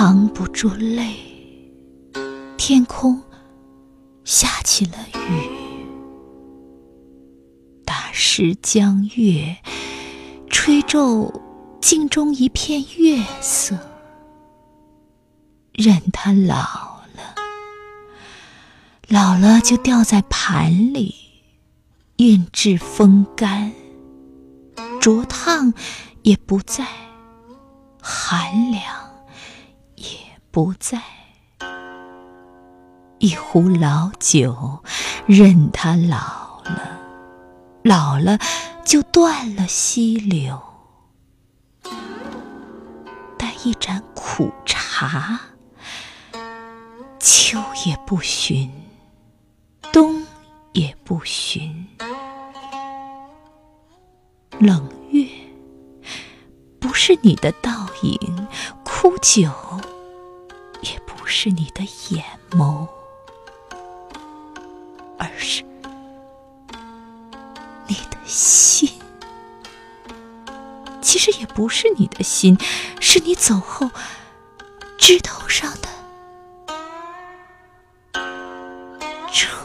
藏不住泪。天空下起了雨，打湿江月，吹皱镜中一片月色。任它老了，老了就掉在盘里，运至风干，灼烫也不再，寒凉不在。一壶老酒，任它老了，老了就断了溪流。但一盏苦茶。秋也不寻，冬也不寻，冷月不是你的倒影，枯酒也不是你的眼眸而是你的心。其实也不是你的心是你走后枝头上的春